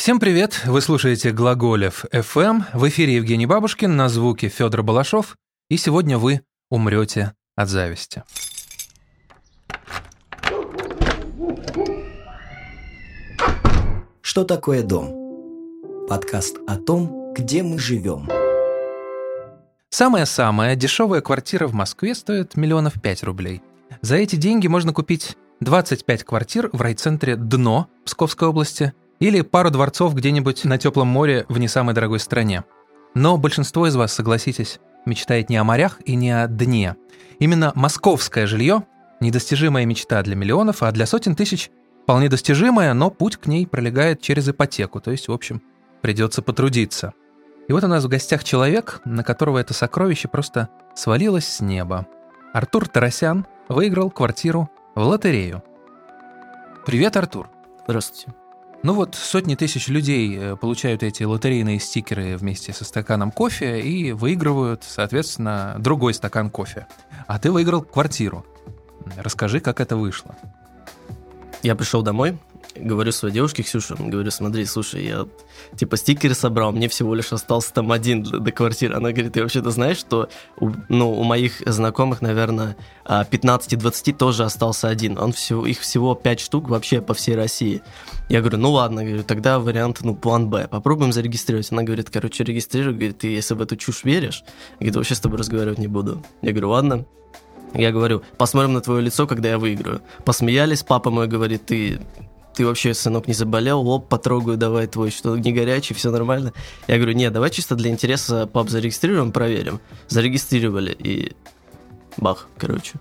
Всем привет! Вы слушаете Глаголев FM. В эфире Евгений Бабушкин, на звуке Федор Балашов. И сегодня вы умрете от зависти. Что такое дом? Подкаст о том, где мы живем. Самая-самая дешевая квартира в Москве стоит миллионов пять рублей. За эти деньги можно купить 25 квартир в райцентре Дно Псковской области или пару дворцов где-нибудь на теплом море в не самой дорогой стране. Но большинство из вас, согласитесь, мечтает не о морях и не о дне. Именно московское жилье – недостижимая мечта для миллионов, а для сотен тысяч вполне достижимая, но путь к ней пролегает через ипотеку, то есть, в общем, придется потрудиться. И вот у нас в гостях человек, на которого это сокровище просто свалилось с неба. Артур Тарасян выиграл квартиру в лотерею. Привет, Артур. Здравствуйте. Ну вот сотни тысяч людей э, получают эти лотерейные стикеры вместе со стаканом кофе и выигрывают, соответственно, другой стакан кофе. А ты выиграл квартиру. Расскажи, как это вышло. Я пришел домой, говорю своей девушке Ксюше, говорю, смотри, слушай, я типа стикеры собрал, мне всего лишь остался там один до квартиры. Она говорит, ты вообще-то знаешь, что у, ну, у моих знакомых, наверное, 15-20 тоже остался один. Он всего, их всего 5 штук вообще по всей России. Я говорю, ну ладно, говорю, тогда вариант, ну, план Б. Попробуем зарегистрировать. Она говорит, короче, регистрируй, говорит, ты если в эту чушь веришь, говорит, вообще с тобой разговаривать не буду. Я говорю, ладно. Я говорю, посмотрим на твое лицо, когда я выиграю. Посмеялись, папа мой говорит, ты ты вообще, сынок, не заболел, лоб потрогаю, давай твой, что не горячий, все нормально. Я говорю, нет, давай чисто для интереса пап зарегистрируем, проверим. Зарегистрировали, и бах, короче.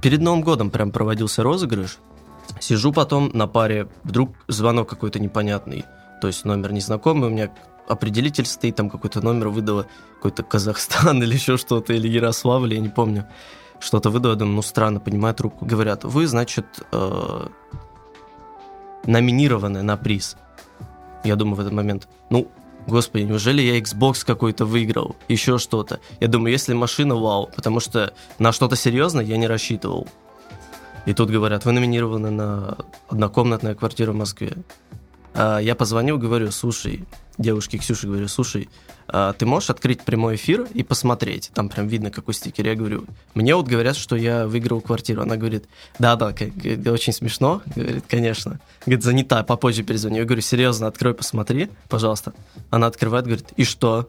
Перед Новым годом прям проводился розыгрыш. Сижу потом на паре, вдруг звонок какой-то непонятный, то есть номер незнакомый, у меня определитель стоит, там какой-то номер выдало, какой-то Казахстан или еще что-то, или Ярославль, я не помню. Что-то выдало, думаю, ну странно, понимаю трубку. Говорят, вы, значит, э, номинированы на приз. Я думаю в этот момент, ну, господи, неужели я Xbox какой-то выиграл, еще что-то. Я думаю, если машина, вау, потому что на что-то серьезное я не рассчитывал. И тут говорят, вы номинированы на однокомнатную квартиру в Москве. А я позвонил, говорю, слушай, девушке Ксюше говорю, слушай, а ты можешь открыть прямой эфир и посмотреть? Там прям видно, какой стикер. Я говорю, мне вот говорят, что я выиграл квартиру. Она говорит, да-да, очень смешно. Говорит, конечно. Говорит, занята, попозже перезвоню. Я говорю, серьезно, открой, посмотри, пожалуйста. Она открывает, говорит, и что?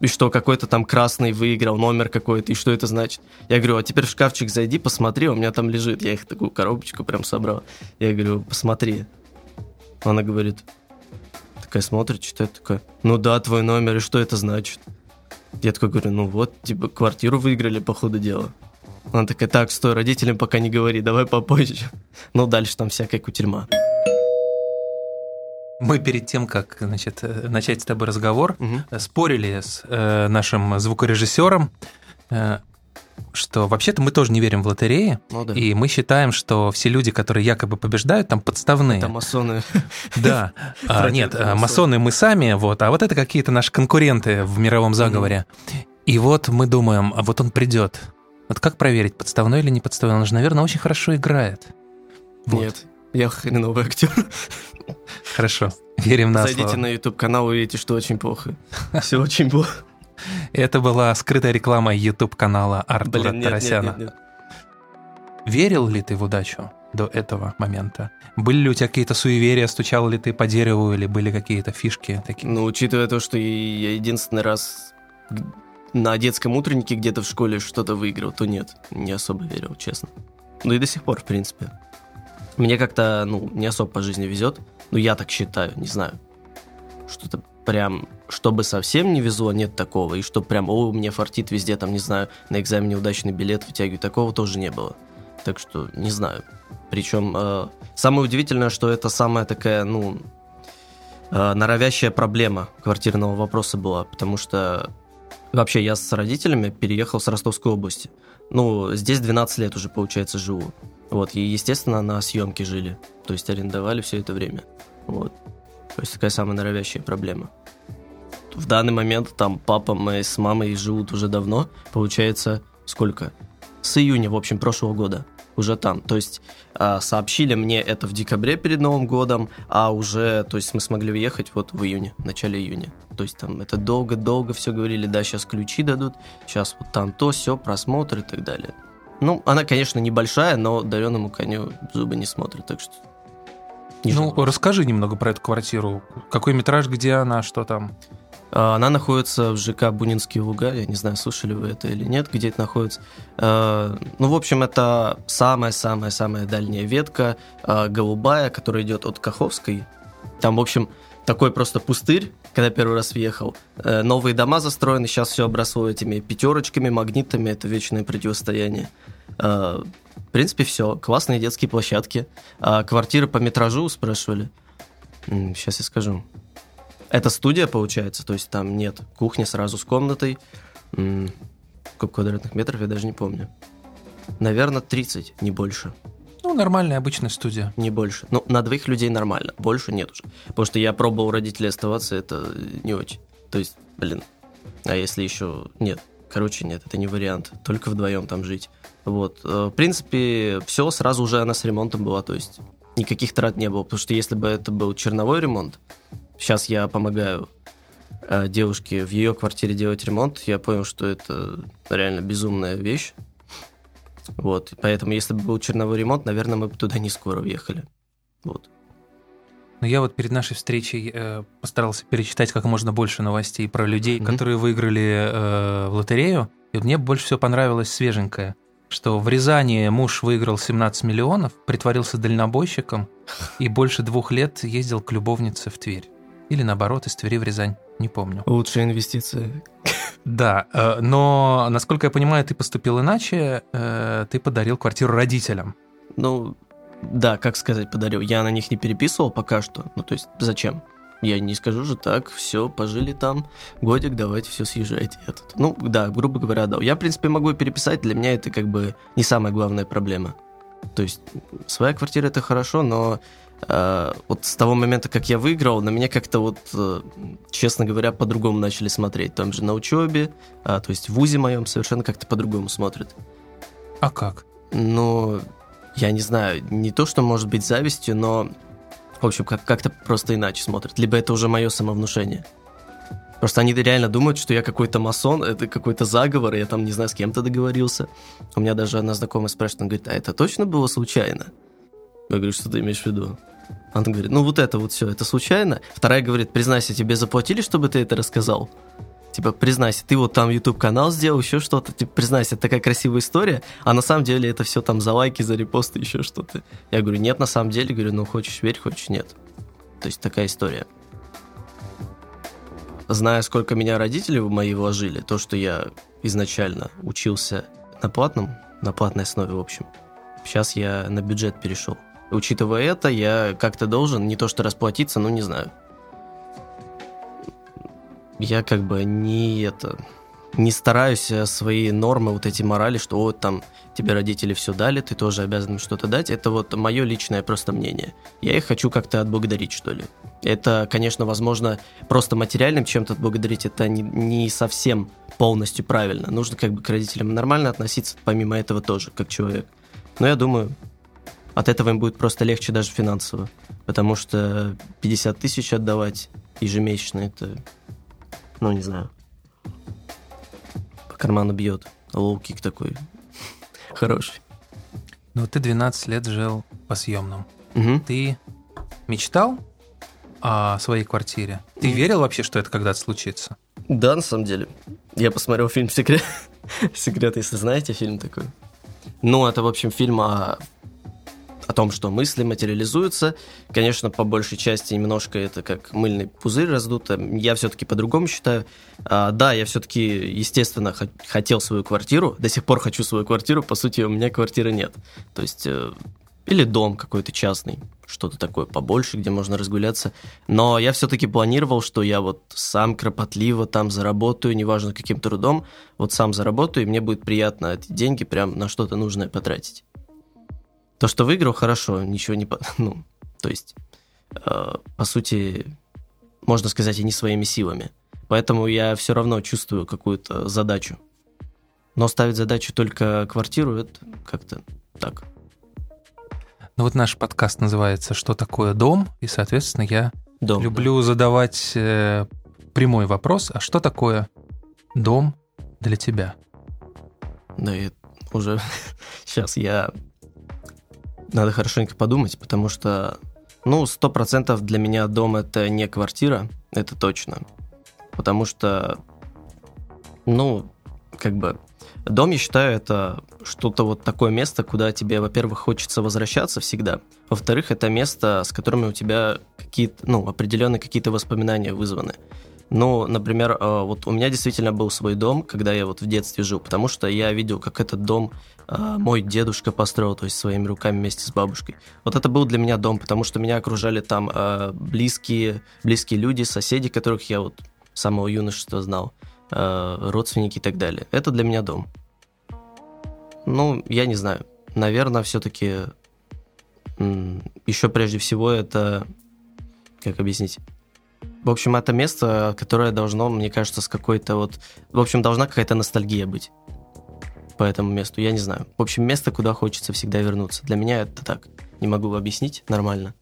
И что, какой-то там красный выиграл, номер какой-то, и что это значит? Я говорю, а теперь в шкафчик зайди, посмотри, у меня там лежит. Я их такую коробочку прям собрал. Я говорю, посмотри. Она говорит, такая смотрит, читает, такая, ну да, твой номер, и что это значит? Я такой говорю, ну вот, типа, квартиру выиграли, по ходу дела. Она такая, так, стой, родителям пока не говори, давай попозже. Ну, дальше там всякая кутерьма. Мы перед тем, как значит, э, начать с тобой разговор, угу. спорили с э, нашим звукорежиссером, э, что вообще-то мы тоже не верим в лотереи, ну, да. и мы считаем, что все люди, которые якобы побеждают, там подставные. Это масоны. Да. а, нет, масоны мы сами, вот, а вот это какие-то наши конкуренты в мировом заговоре. И вот мы думаем, а вот он придет. Вот как проверить, подставной или не подставной? Он же, наверное, очень хорошо играет. Вот. Нет, я хреновый актер. Хорошо, верим на Зайдите слово. на YouTube-канал, увидите, что очень плохо. Все очень плохо. Это была скрытая реклама YouTube-канала Артура Блин, нет, Тарасяна. Нет, нет, нет. Верил ли ты в удачу до этого момента? Были ли у тебя какие-то суеверия, стучал ли ты по дереву, или были какие-то фишки такие? Ну, учитывая то, что я единственный раз на детском утреннике где-то в школе что-то выиграл, то нет, не особо верил, честно. Ну и до сих пор, в принципе. Мне как-то, ну, не особо по жизни везет. Ну, я так считаю, не знаю. Что-то прям, чтобы совсем не везло, нет такого. И что прям, о, мне фартит везде, там, не знаю, на экзамене удачный билет вытягиваю, такого тоже не было. Так что, не знаю. Причем, э, самое удивительное, что это самая такая, ну, э, норовящая проблема квартирного вопроса была, потому что вообще я с родителями переехал с Ростовской области. Ну, здесь 12 лет уже, получается, живу. Вот, и, естественно, на съемке жили. То есть арендовали все это время. Вот. То есть такая самая норовящая проблема. В данный момент там папа мы с мамой живут уже давно. Получается, сколько? С июня, в общем, прошлого года. уже там. То есть а, сообщили мне это в декабре перед Новым годом, а уже, то есть мы смогли уехать вот в июне, в начале июня. То есть там это долго-долго все говорили, да, сейчас ключи дадут, сейчас вот там то, все, просмотр и так далее. Ну, она, конечно, небольшая, но дареному коню зубы не смотрят, так что... Не ну, жалуюсь. расскажи немного про эту квартиру. Какой метраж, где она, что там? А, она находится в ЖК Бунинские луга. Я не знаю, слышали вы это или нет, где это находится. А, ну, в общем, это самая-самая-самая дальняя ветка, а, голубая, которая идет от Каховской. Там, в общем, такой просто пустырь, когда первый раз въехал. Э, новые дома застроены, сейчас все обросло этими пятерочками, магнитами, это вечное противостояние. В принципе, все. Классные детские площадки. Квартиры по метражу спрашивали. Сейчас я скажу. Это студия, получается, то есть там нет кухни сразу с комнатой. Сколько квадратных метров, я даже не помню. Наверное, 30, не больше. Ну, нормальная обычная студия. Не больше. Ну, на двоих людей нормально, больше нет уже. Потому что я пробовал у родителей оставаться, это не очень. То есть, блин, а если еще... Нет, короче, нет, это не вариант. Только вдвоем там жить. Вот. Э, в принципе, все сразу уже она с ремонтом была, то есть никаких трат не было. Потому что если бы это был черновой ремонт, Сейчас я помогаю э, девушке в ее квартире делать ремонт. Я понял, что это реально безумная вещь. Вот, поэтому если бы был черновой ремонт, наверное, мы бы туда не скоро въехали. Вот. Но я вот перед нашей встречей э, постарался перечитать как можно больше новостей про людей, mm-hmm. которые выиграли э, в лотерею. И мне больше всего понравилось свеженькое, что в Рязани муж выиграл 17 миллионов, притворился дальнобойщиком и больше двух лет ездил к любовнице в Тверь. Или наоборот, из Твери в Рязань, не помню. Лучшая инвестиция. Да, э, но, насколько я понимаю, ты поступил иначе, э, ты подарил квартиру родителям. Ну, да, как сказать, подарил. Я на них не переписывал пока что. Ну, то есть, зачем? Я не скажу же так, все, пожили там, годик, давайте все съезжайте. Этот. Ну, да, грубо говоря, да. Я, в принципе, могу переписать, для меня это как бы не самая главная проблема. То есть, своя квартира это хорошо, но Э, вот с того момента, как я выиграл, на меня как-то вот, э, честно говоря, по-другому начали смотреть. Там же на учебе, а, то есть в ВУЗе моем совершенно как-то по-другому смотрят. А как? Ну, я не знаю, не то, что может быть завистью, но, в общем, как- как-то просто иначе смотрят. Либо это уже мое самовнушение. Просто они реально думают, что я какой-то масон, это какой-то заговор, и я там, не знаю, с кем-то договорился. У меня даже одна знакомая спрашивает, она говорит, а это точно было случайно? Я говорю, что ты имеешь в виду? Она говорит, ну вот это вот все, это случайно. Вторая говорит, признайся, тебе заплатили, чтобы ты это рассказал? Типа, признайся, ты вот там YouTube канал сделал, еще что-то, типа, признайся, это такая красивая история, а на самом деле это все там за лайки, за репосты, еще что-то. Я говорю, нет, на самом деле, говорю, ну хочешь верь, хочешь нет. То есть такая история. Зная, сколько меня родители мои вложили, то, что я изначально учился на платном, на платной основе, в общем, сейчас я на бюджет перешел. Учитывая это, я как-то должен не то что расплатиться, ну не знаю. Я как бы не это не стараюсь свои нормы, вот эти морали, что вот там тебе родители все дали, ты тоже обязан что-то дать. Это вот мое личное просто мнение. Я их хочу как-то отблагодарить, что ли. Это, конечно, возможно, просто материальным чем-то отблагодарить, это не, не совсем полностью правильно. Нужно как бы к родителям нормально относиться, помимо этого тоже, как человек. Но я думаю, от этого им будет просто легче даже финансово. Потому что 50 тысяч отдавать ежемесячно, это, ну, не знаю, по карману бьет. Лоу-кик такой хороший. Ну, ты 12 лет жил по съемным. Угу. Ты мечтал о своей квартире? Ты угу. верил вообще, что это когда-то случится? Да, на самом деле. Я посмотрел фильм «Секрет», «Секрет», если знаете фильм такой. Ну, это, в общем, фильм о о том, что мысли материализуются. Конечно, по большей части немножко это как мыльный пузырь раздуто. Я все-таки по-другому считаю. А, да, я все-таки, естественно, хотел свою квартиру. До сих пор хочу свою квартиру. По сути, у меня квартиры нет. То есть... Э, или дом какой-то частный, что-то такое побольше, где можно разгуляться. Но я все-таки планировал, что я вот сам кропотливо там заработаю, неважно каким трудом, вот сам заработаю, и мне будет приятно эти деньги прям на что-то нужное потратить. То, что выиграл, хорошо, ничего не... Ну, то есть, э, по сути, можно сказать, и не своими силами. Поэтому я все равно чувствую какую-то задачу. Но ставить задачу только квартиру, это как-то так. Ну вот наш подкаст называется «Что такое дом?» И, соответственно, я Дом. люблю задавать э, прямой вопрос, а что такое дом для тебя? Да, и уже сейчас я... Надо хорошенько подумать, потому что, ну, сто процентов для меня дом это не квартира, это точно. Потому что, ну, как бы, дом, я считаю, это что-то вот такое место, куда тебе, во-первых, хочется возвращаться всегда, во-вторых, это место, с которыми у тебя какие-то, ну, определенные какие-то воспоминания вызваны. Ну, например, э, вот у меня действительно был свой дом, когда я вот в детстве жил, потому что я видел, как этот дом э, мой дедушка построил, то есть своими руками вместе с бабушкой. Вот это был для меня дом, потому что меня окружали там э, близкие, близкие люди, соседи, которых я вот с самого юношества знал, родственники и так далее. Это для меня дом. Ну, я не знаю. Наверное, все-таки еще прежде всего это, как объяснить, в общем, это место, которое должно, мне кажется, с какой-то вот... В общем, должна какая-то ностальгия быть по этому месту. Я не знаю. В общем, место, куда хочется всегда вернуться. Для меня это так. Не могу объяснить нормально.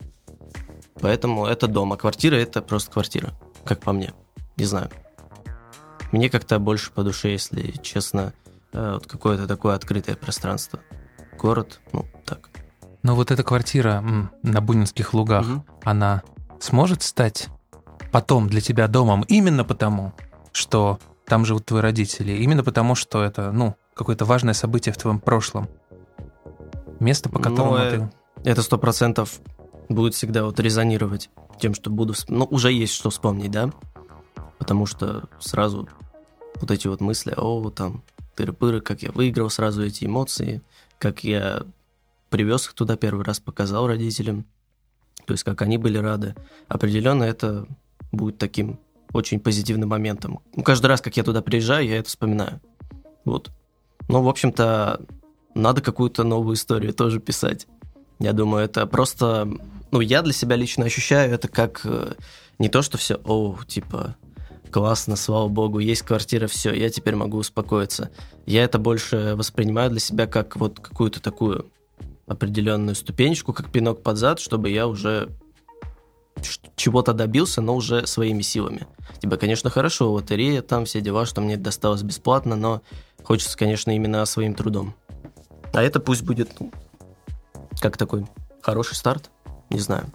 Поэтому это дом, а квартира – это просто квартира, как по мне. Не знаю. Мне как-то больше по душе, если честно, э, вот какое-то такое открытое пространство. Город, ну, так. Но вот эта квартира на Бунинских лугах, угу. она сможет стать потом для тебя домом именно потому, что там живут твои родители, именно потому, что это, ну, какое-то важное событие в твоем прошлом. Место, по которому ну, ты... Это сто процентов будет всегда вот резонировать тем, что буду... Ну, уже есть что вспомнить, да? Потому что сразу вот эти вот мысли, о, там, тыры-пыры, как я выиграл сразу эти эмоции, как я привез их туда первый раз, показал родителям, то есть как они были рады. Определенно это будет таким очень позитивным моментом. Каждый раз, как я туда приезжаю, я это вспоминаю. Вот. Ну, в общем-то, надо какую-то новую историю тоже писать. Я думаю, это просто... Ну, я для себя лично ощущаю это как э, не то, что все, о, типа, классно, слава богу, есть квартира, все, я теперь могу успокоиться. Я это больше воспринимаю для себя как вот какую-то такую определенную ступенечку, как пинок под зад, чтобы я уже чего-то добился, но уже своими силами. Типа, конечно, хорошо, лотерея, там все дела, что мне досталось бесплатно, но хочется, конечно, именно своим трудом. А это пусть будет, ну, как такой хороший старт, не знаю.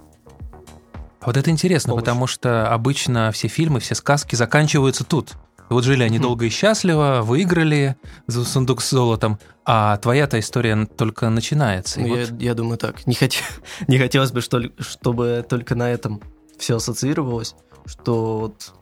Вот это интересно, Помощь. потому что обычно все фильмы, все сказки заканчиваются тут. Вот жили они долго и счастливо, выиграли за сундук с золотом, а твоя-то история только начинается. Ну, я, вот... я думаю так. Не, хот... не хотелось бы, что, чтобы только на этом все ассоциировалось, что вот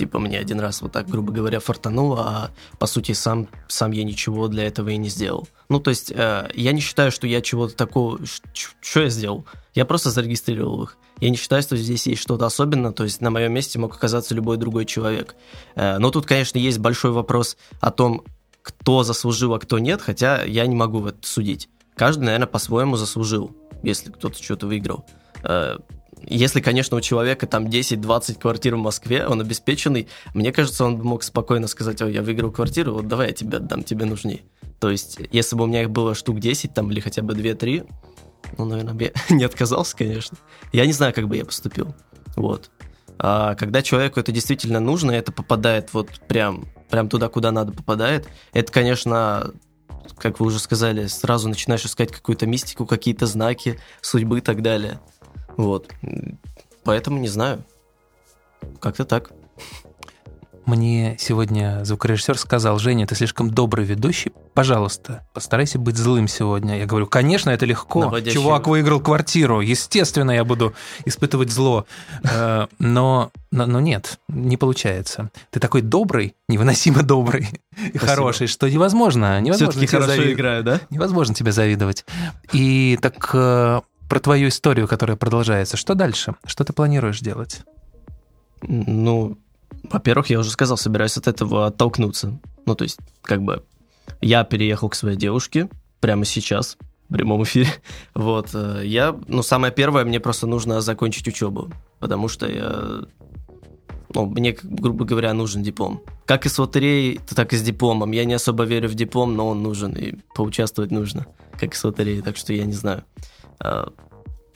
типа мне один раз вот так, грубо говоря, фартануло, а по сути сам, сам я ничего для этого и не сделал. Ну, то есть э, я не считаю, что я чего-то такого... Что я сделал? Я просто зарегистрировал их. Я не считаю, что здесь есть что-то особенное, то есть на моем месте мог оказаться любой другой человек. Э, но тут, конечно, есть большой вопрос о том, кто заслужил, а кто нет, хотя я не могу это судить. Каждый, наверное, по-своему заслужил, если кто-то что-то выиграл. Э, если, конечно, у человека там 10-20 квартир в Москве, он обеспеченный, мне кажется, он мог спокойно сказать, ой, я выиграл квартиру, вот давай я тебе отдам, тебе нужнее. То есть, если бы у меня их было штук 10 там или хотя бы 2-3, ну, наверное, я не отказался, конечно. Я не знаю, как бы я поступил. Вот. А когда человеку это действительно нужно, это попадает вот прям, прям туда, куда надо попадает, это, конечно, как вы уже сказали, сразу начинаешь искать какую-то мистику, какие-то знаки судьбы и так далее. Вот. Поэтому не знаю. Как-то так. Мне сегодня звукорежиссер сказал, Женя, ты слишком добрый ведущий, пожалуйста, постарайся быть злым сегодня. Я говорю, конечно, это легко. Наводящий. Чувак выиграл квартиру, естественно, я буду испытывать зло. Э, но, но, но нет, не получается. Ты такой добрый, невыносимо добрый и хороший, что невозможно. невозможно Все-таки хорошо завид... играю, да? Невозможно тебе завидовать. И так э, про твою историю, которая продолжается. Что дальше? Что ты планируешь делать? Ну, во-первых, я уже сказал, собираюсь от этого оттолкнуться. Ну, то есть, как бы, я переехал к своей девушке прямо сейчас, в прямом эфире. Вот, э, я, ну, самое первое, мне просто нужно закончить учебу, потому что я, ну, мне, грубо говоря, нужен диплом. Как и с лотереей, так и с дипломом. Я не особо верю в диплом, но он нужен, и поучаствовать нужно, как и с лотереей, так что я не знаю. А,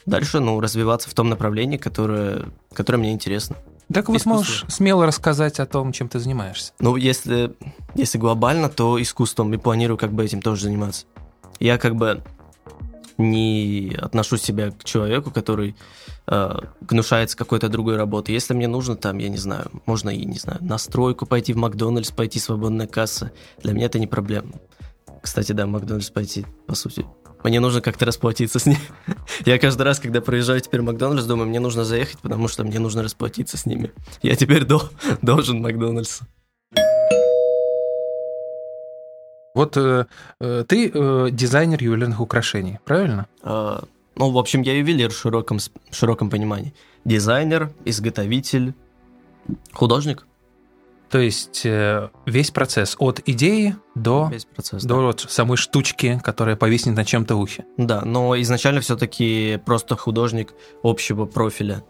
дальше, ну, развиваться в том направлении, которое, которое мне интересно. Так вот сможешь смело рассказать о том, чем ты занимаешься. Ну, если, если глобально, то искусством, и планирую как бы этим тоже заниматься. Я как бы не отношу себя к человеку, который э, гнушается какой-то другой работы. Если мне нужно, там, я не знаю, можно и, не знаю, на стройку пойти, в Макдональдс пойти, свободная касса, для меня это не проблема. Кстати, да, в Макдональдс пойти, по сути, мне нужно как-то расплатиться с ними. Я каждый раз, когда проезжаю теперь в Макдональдс, думаю, мне нужно заехать, потому что мне нужно расплатиться с ними. Я теперь до, должен Макдональдс. Вот э, э, ты э, дизайнер ювелирных украшений, правильно? Э, ну, в общем, я ювелир в широком, в широком понимании. Дизайнер, изготовитель, художник. То есть э, весь процесс от идеи до, процесс, до да. вот самой штучки, которая повиснет на чем-то ухе. Да, но изначально все-таки просто художник общего профиля.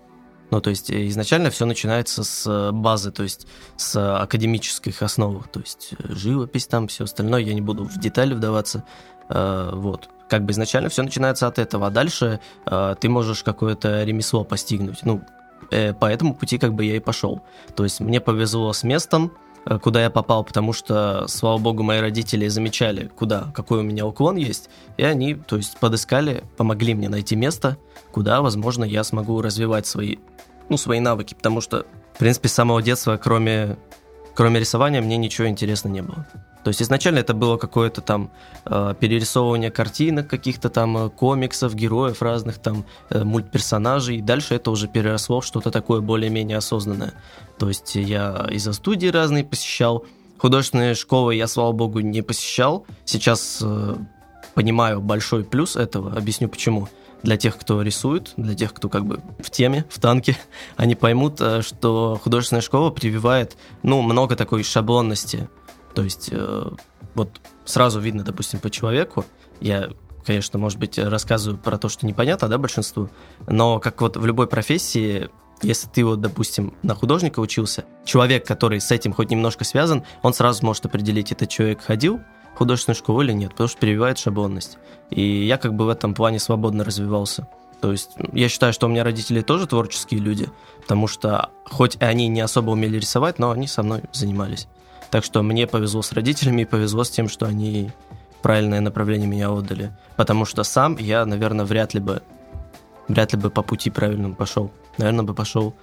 Ну, то есть э, изначально все начинается с э, базы, то есть с академических основ, то есть живопись там, все остальное, я не буду в детали вдаваться, вот. Как бы изначально все начинается от этого, а дальше ты можешь какое-то ремесло постигнуть. Ну, по этому пути как бы я и пошел. То есть мне повезло с местом, куда я попал, потому что, слава богу, мои родители замечали, куда, какой у меня уклон есть, и они, то есть, подыскали, помогли мне найти место, куда, возможно, я смогу развивать свои ну, свои навыки, потому что, в принципе, с самого детства, кроме, кроме рисования, мне ничего интересно не было. То есть изначально это было какое-то там э, перерисовывание картинок, каких-то там э, комиксов, героев разных, там э, мультперсонажей. И дальше это уже переросло в что-то такое более-менее осознанное. То есть я из-за студии разные посещал. Художественные школы я, слава богу, не посещал. Сейчас э, понимаю большой плюс этого. Объясню почему для тех, кто рисует, для тех, кто как бы в теме, в танке, они поймут, э, что художественная школа прививает, ну, много такой шаблонности. То есть э, вот сразу видно, допустим, по человеку, я конечно, может быть, рассказываю про то, что непонятно, да, большинству, но как вот в любой профессии, если ты вот, допустим, на художника учился, человек, который с этим хоть немножко связан, он сразу может определить, этот человек ходил художественную школу или нет, потому что прививает шаблонность. И я как бы в этом плане свободно развивался. То есть я считаю, что у меня родители тоже творческие люди, потому что хоть они не особо умели рисовать, но они со мной занимались. Так что мне повезло с родителями и повезло с тем, что они правильное направление меня отдали. Потому что сам я, наверное, вряд ли бы вряд ли бы по пути правильному пошел. Наверное, бы пошел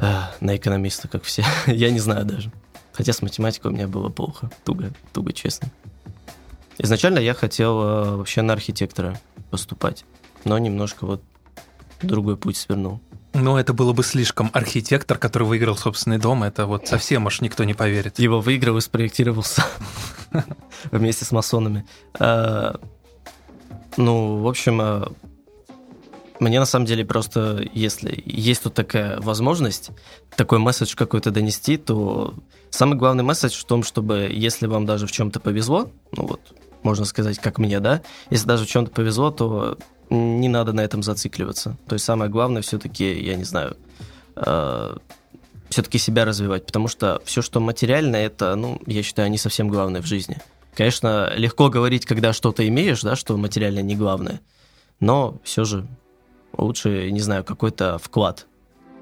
э, на экономиста, как все. я не знаю даже. Хотя с математикой у меня было плохо, туго, туго, честно. Изначально я хотел э, вообще на архитектора поступать, но немножко вот другой путь свернул. Ну, это было бы слишком. Архитектор, который выиграл собственный дом, это вот совсем уж никто не поверит. Его выиграл и спроектировался вместе с масонами. Э, ну, в общем, э, мне на самом деле просто, если есть тут такая возможность, такой месседж какой-то донести, то самый главный месседж в том, чтобы если вам даже в чем-то повезло, ну вот, можно сказать, как мне, да, если даже в чем-то повезло, то не надо на этом зацикливаться. То есть самое главное все-таки, я не знаю, э, все-таки себя развивать, потому что все, что материальное, это, ну, я считаю, не совсем главное в жизни. Конечно, легко говорить, когда что-то имеешь, да, что материальное не главное, но все же лучше, не знаю, какой-то вклад,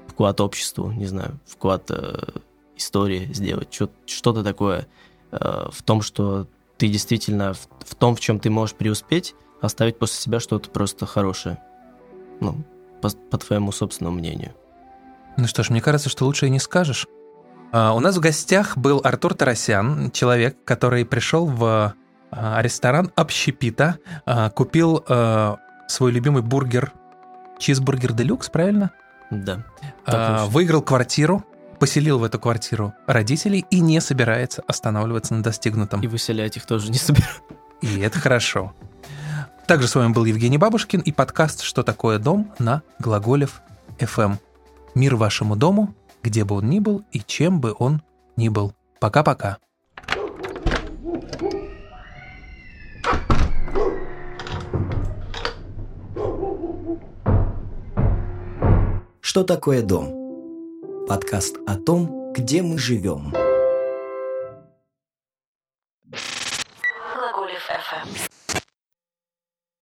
вклад обществу, не знаю, вклад э, истории сделать, что-то такое э, в том, что ты действительно в, в том, в чем ты можешь преуспеть, оставить после себя что-то просто хорошее. Ну, по, по твоему собственному мнению. Ну что ж, мне кажется, что лучше и не скажешь. А, у нас в гостях был Артур Тарасян, человек, который пришел в а, ресторан Общепита, а, купил а, свой любимый бургер Чизбургер Делюкс, правильно? Да. А, выиграл квартиру, поселил в эту квартиру родителей и не собирается останавливаться на достигнутом. И выселять их тоже не собираюсь. И это хорошо. Также с вами был Евгений Бабушкин и подкаст «Что такое дом» на Глаголев FM. Мир вашему дому, где бы он ни был и чем бы он ни был. Пока-пока. Что такое дом? Подкаст о том, где мы живем.